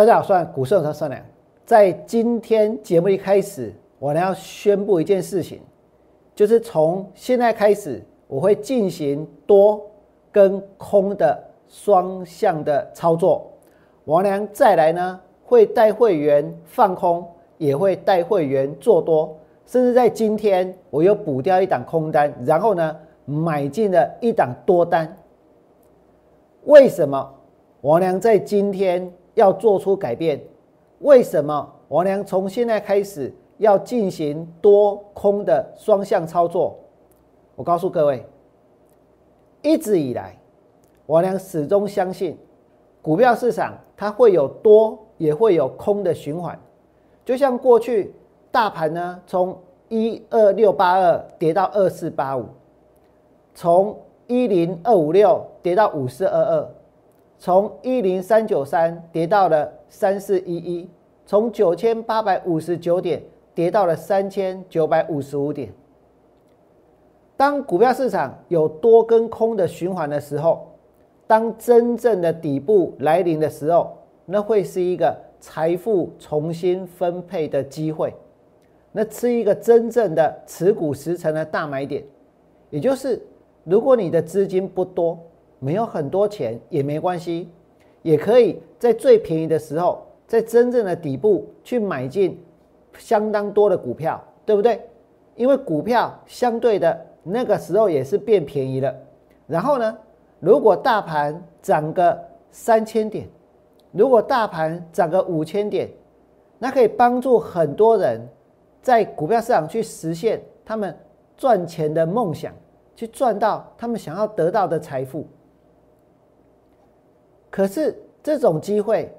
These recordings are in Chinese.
大家好，算股市长善良。在今天节目一开始，我呢要宣布一件事情，就是从现在开始，我会进行多跟空的双向的操作。王良再来呢，会带会员放空，也会带会员做多，甚至在今天我又补掉一档空单，然后呢买进了一档多单。为什么王良在今天？要做出改变，为什么王良从现在开始要进行多空的双向操作？我告诉各位，一直以来，王良始终相信，股票市场它会有多也会有空的循环。就像过去大盘呢，从一二六八二跌到二四八五，从一零二五六跌到五四二二。从一零三九三跌到了三四一一，从九千八百五十九点跌到了三千九百五十五点。当股票市场有多跟空的循环的时候，当真正的底部来临的时候，那会是一个财富重新分配的机会，那是一个真正的持股十成的大买点。也就是，如果你的资金不多。没有很多钱也没关系，也可以在最便宜的时候，在真正的底部去买进相当多的股票，对不对？因为股票相对的那个时候也是变便宜了。然后呢，如果大盘涨个三千点，如果大盘涨个五千点，那可以帮助很多人在股票市场去实现他们赚钱的梦想，去赚到他们想要得到的财富。可是这种机会，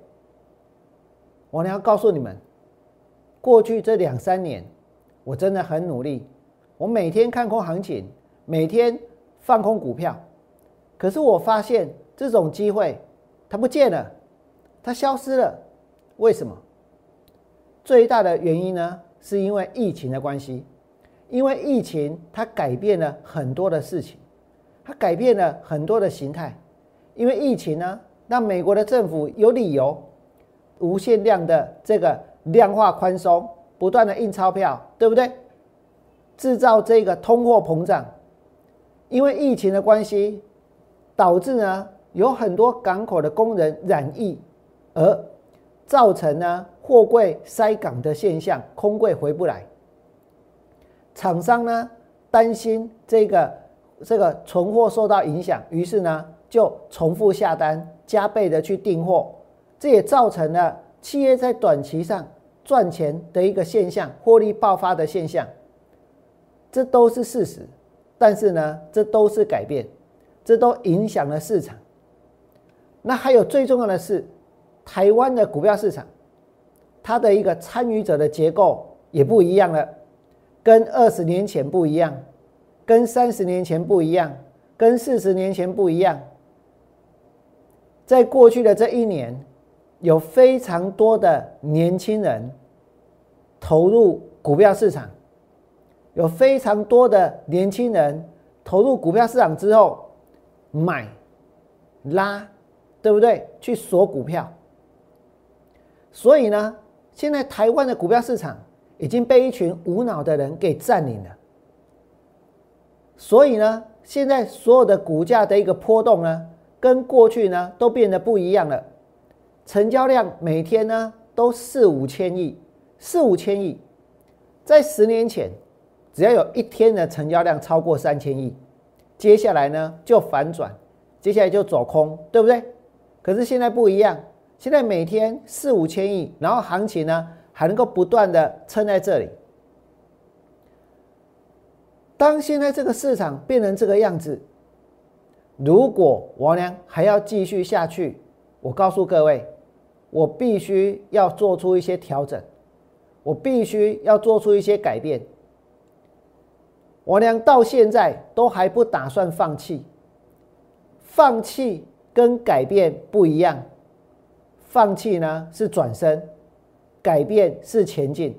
我呢要告诉你们，过去这两三年，我真的很努力，我每天看空行情，每天放空股票。可是我发现这种机会它不见了，它消失了。为什么？最大的原因呢，是因为疫情的关系，因为疫情它改变了很多的事情，它改变了很多的形态，因为疫情呢。那美国的政府有理由无限量的这个量化宽松，不断的印钞票，对不对？制造这个通货膨胀，因为疫情的关系，导致呢有很多港口的工人染疫，而造成呢货柜塞港的现象，空柜回不来。厂商呢担心这个这个存货受到影响，于是呢就重复下单。加倍的去订货，这也造成了企业在短期上赚钱的一个现象，获利爆发的现象，这都是事实。但是呢，这都是改变，这都影响了市场。那还有最重要的是，台湾的股票市场，它的一个参与者的结构也不一样了，跟二十年前不一样，跟三十年前不一样，跟四十年前不一样。在过去的这一年，有非常多的年轻人投入股票市场，有非常多的年轻人投入股票市场之后买、拉，对不对？去锁股票。所以呢，现在台湾的股票市场已经被一群无脑的人给占领了。所以呢，现在所有的股价的一个波动呢？跟过去呢都变得不一样了，成交量每天呢都四五千亿，四五千亿，在十年前，只要有一天的成交量超过三千亿，接下来呢就反转，接下来就走空，对不对？可是现在不一样，现在每天四五千亿，然后行情呢还能够不断的撑在这里。当现在这个市场变成这个样子。如果王良还要继续下去，我告诉各位，我必须要做出一些调整，我必须要做出一些改变。王良到现在都还不打算放弃，放弃跟改变不一样，放弃呢是转身，改变是前进，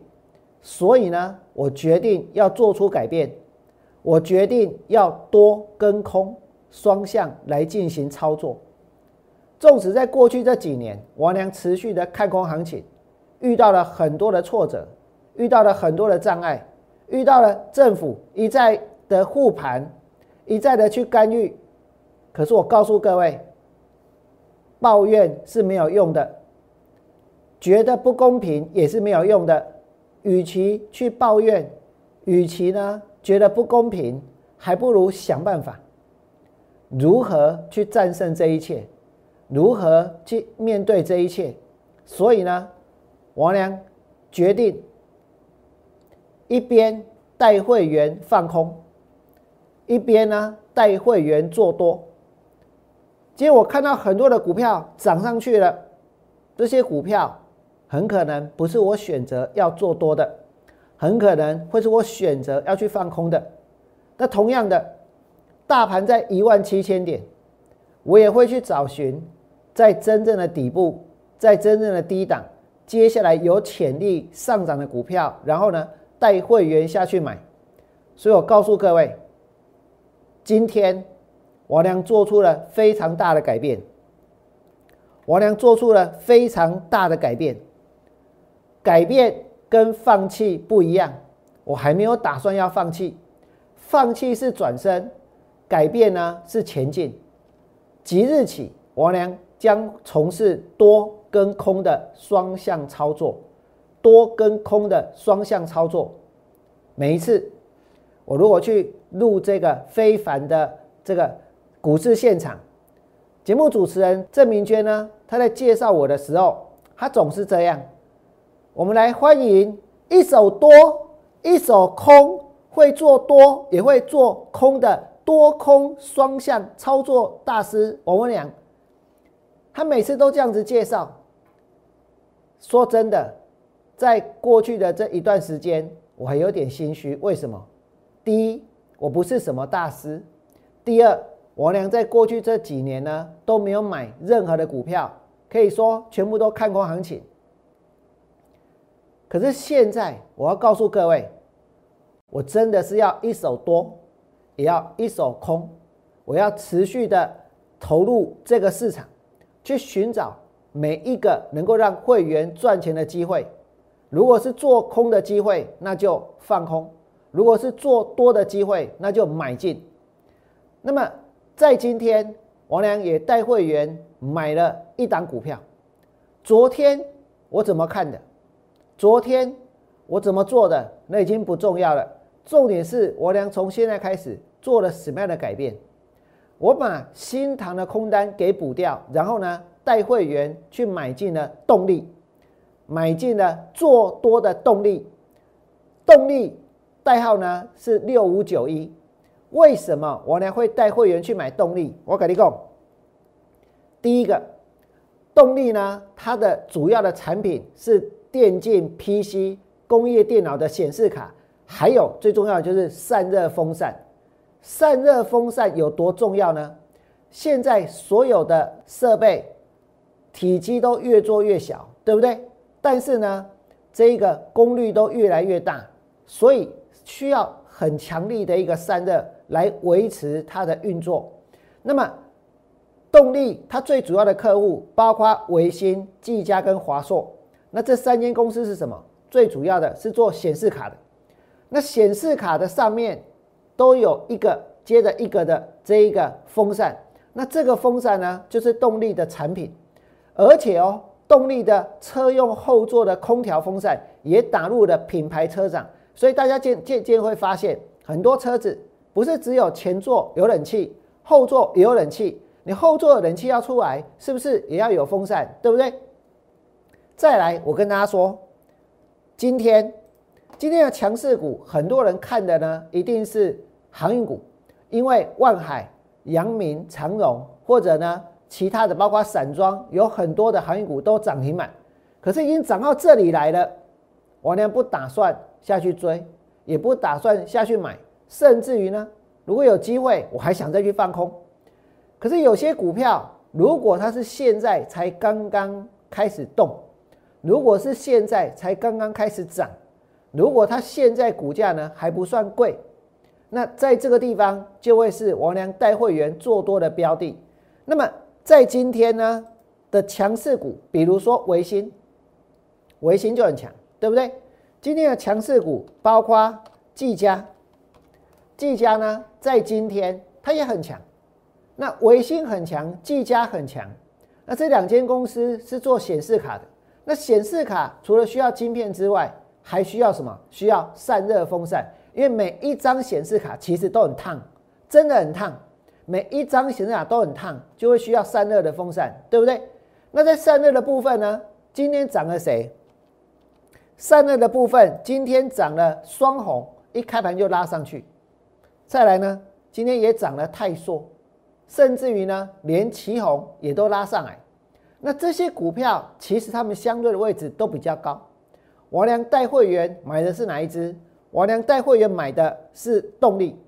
所以呢，我决定要做出改变，我决定要多跟空。双向来进行操作，纵使在过去这几年，王良持续的看空行情，遇到了很多的挫折，遇到了很多的障碍，遇到了政府一再的护盘，一再的去干预。可是我告诉各位，抱怨是没有用的，觉得不公平也是没有用的。与其去抱怨，与其呢觉得不公平，还不如想办法，如何去战胜这一切，如何去面对这一切。所以呢，王良决定一边带会员放空，一边呢带会员做多。结果我看到很多的股票涨上去了，这些股票很可能不是我选择要做多的，很可能会是我选择要去放空的。那同样的，大盘在一万七千点，我也会去找寻在真正的底部，在真正的低档，接下来有潜力上涨的股票，然后呢带会员下去买。所以我告诉各位，今天。王良做出了非常大的改变。王良做出了非常大的改变，改变跟放弃不一样。我还没有打算要放弃，放弃是转身，改变呢是前进。即日起，王良将从事多跟空的双向操作，多跟空的双向操作。每一次，我如果去录这个非凡的这个。股市现场，节目主持人郑明娟呢？他在介绍我的时候，他总是这样。我们来欢迎一手多、一手空，会做多也会做空的多空双向操作大师王文良。他每次都这样子介绍。说真的，在过去的这一段时间，我还有点心虚。为什么？第一，我不是什么大师；第二，王良在过去这几年呢都没有买任何的股票，可以说全部都看空行情。可是现在我要告诉各位，我真的是要一手多，也要一手空，我要持续的投入这个市场，去寻找每一个能够让会员赚钱的机会。如果是做空的机会，那就放空；如果是做多的机会，那就买进。那么。在今天，王良也带会员买了一档股票。昨天我怎么看的？昨天我怎么做的？那已经不重要了。重点是王良从现在开始做了什么样的改变？我把新塘的空单给补掉，然后呢，带会员去买进了动力，买进了做多的动力。动力代号呢是六五九一。为什么我呢会带会员去买动力？我跟你讲，第一个动力呢，它的主要的产品是电竞 PC、工业电脑的显示卡，还有最重要的就是散热风扇。散热风扇有多重要呢？现在所有的设备体积都越做越小，对不对？但是呢，这个功率都越来越大，所以需要很强力的一个散热。来维持它的运作。那么，动力它最主要的客户包括维新、技嘉跟华硕。那这三间公司是什么？最主要的是做显示卡的。那显示卡的上面都有一个接着一个的这一个风扇。那这个风扇呢，就是动力的产品。而且哦，动力的车用后座的空调风扇也打入了品牌车长。所以大家渐渐渐会发现，很多车子。不是只有前座有冷气，后座也有冷气。你后座冷气要出来，是不是也要有风扇？对不对？再来，我跟大家说，今天今天的强势股，很多人看的呢，一定是航运股，因为万海、阳明、长荣，或者呢其他的，包括散装，有很多的航运股都涨停板。可是已经涨到这里来了，我呢不打算下去追，也不打算下去买。甚至于呢，如果有机会，我还想再去放空。可是有些股票，如果它是现在才刚刚开始动，如果是现在才刚刚开始涨，如果它现在股价呢还不算贵，那在这个地方就会是王良带会员做多的标的。那么在今天呢的强势股，比如说维新，维新就很强，对不对？今天的强势股包括技嘉，技嘉呢在今天它也很强。那维新很强，技嘉很强。那这两间公司是做显示卡的。那显示卡除了需要晶片之外，还需要什么？需要散热风扇。因为每一张显示卡其实都很烫，真的很烫。每一张显示卡都很烫，就会需要散热的风扇，对不对？那在散热的部分呢？今天涨了谁？散热的部分今天涨了双红，一开盘就拉上去。再来呢？今天也涨了泰硕。甚至于呢，连旗红也都拉上来，那这些股票其实它们相对的位置都比较高。王良带会员买的是哪一只？王良带会员买的是动力。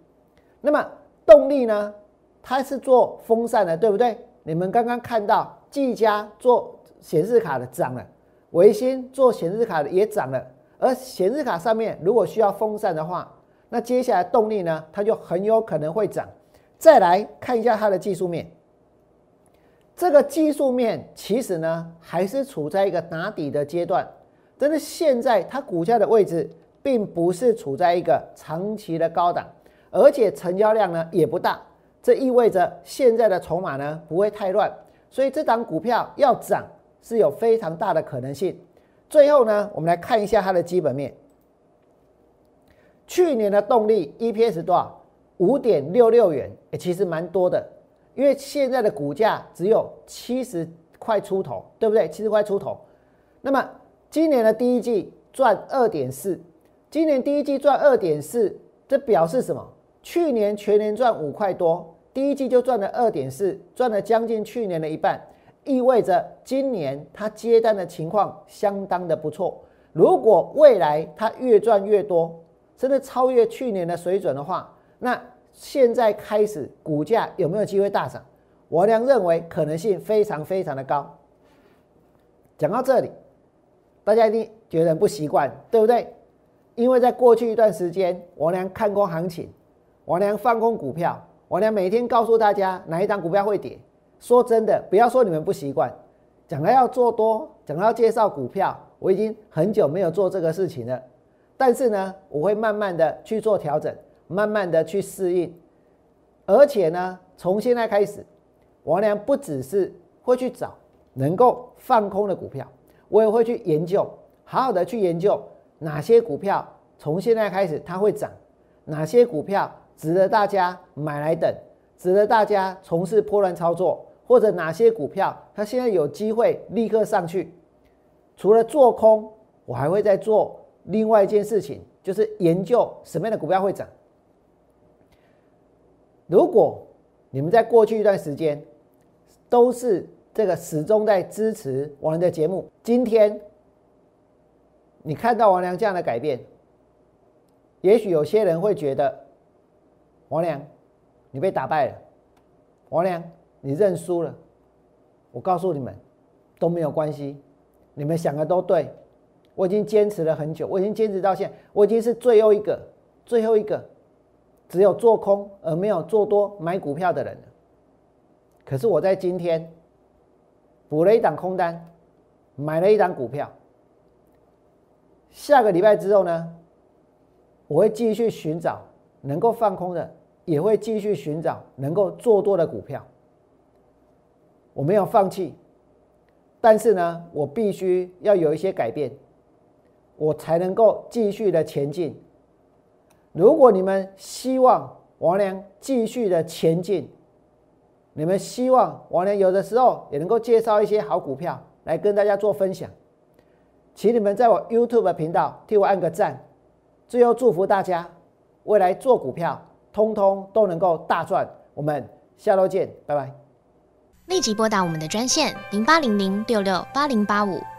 那么动力呢，它是做风扇的，对不对？你们刚刚看到技嘉做显示卡的涨了，维新做显示卡的也涨了。而显示卡上面如果需要风扇的话，那接下来动力呢，它就很有可能会涨。再来看一下它的技术面，这个技术面其实呢还是处在一个打底的阶段，但是现在它股价的位置并不是处在一个长期的高档，而且成交量呢也不大，这意味着现在的筹码呢不会太乱，所以这档股票要涨是有非常大的可能性。最后呢，我们来看一下它的基本面，去年的动力 EPS 多少？五点六六元，也，其实蛮多的，因为现在的股价只有七十块出头，对不对？七十块出头。那么今年的第一季赚二点四，今年第一季赚二点四，这表示什么？去年全年赚五块多，第一季就赚了二点四，赚了将近去年的一半，意味着今年它接单的情况相当的不错。如果未来它越赚越多，甚至超越去年的水准的话，那现在开始，股价有没有机会大涨？我俩认为可能性非常非常的高。讲到这里，大家一定觉得不习惯，对不对？因为在过去一段时间，王良看空行情，王良放空股票，王良每天告诉大家哪一张股票会跌。说真的，不要说你们不习惯，讲了要做多，讲了要介绍股票，我已经很久没有做这个事情了。但是呢，我会慢慢的去做调整。慢慢的去适应，而且呢，从现在开始，王良不只是会去找能够放空的股票，我也会去研究，好好的去研究哪些股票从现在开始它会涨，哪些股票值得大家买来等，值得大家从事破乱操作，或者哪些股票它现在有机会立刻上去。除了做空，我还会再做另外一件事情，就是研究什么样的股票会涨。如果你们在过去一段时间都是这个始终在支持王良的节目，今天你看到王良这样的改变，也许有些人会觉得王良你被打败了，王良你认输了。我告诉你们都没有关系，你们想的都对。我已经坚持了很久，我已经坚持到现在，我已经是最后一个，最后一个。只有做空而没有做多买股票的人了，可是我在今天补了一档空单，买了一档股票。下个礼拜之后呢，我会继续寻找能够放空的，也会继续寻找能够做多的股票。我没有放弃，但是呢，我必须要有一些改变，我才能够继续的前进。如果你们希望王良继续的前进，你们希望王良有的时候也能够介绍一些好股票来跟大家做分享，请你们在我 YouTube 频道替我按个赞。最后祝福大家未来做股票，通通都能够大赚。我们下周见，拜拜。立即拨打我们的专线零八零零六六八零八五。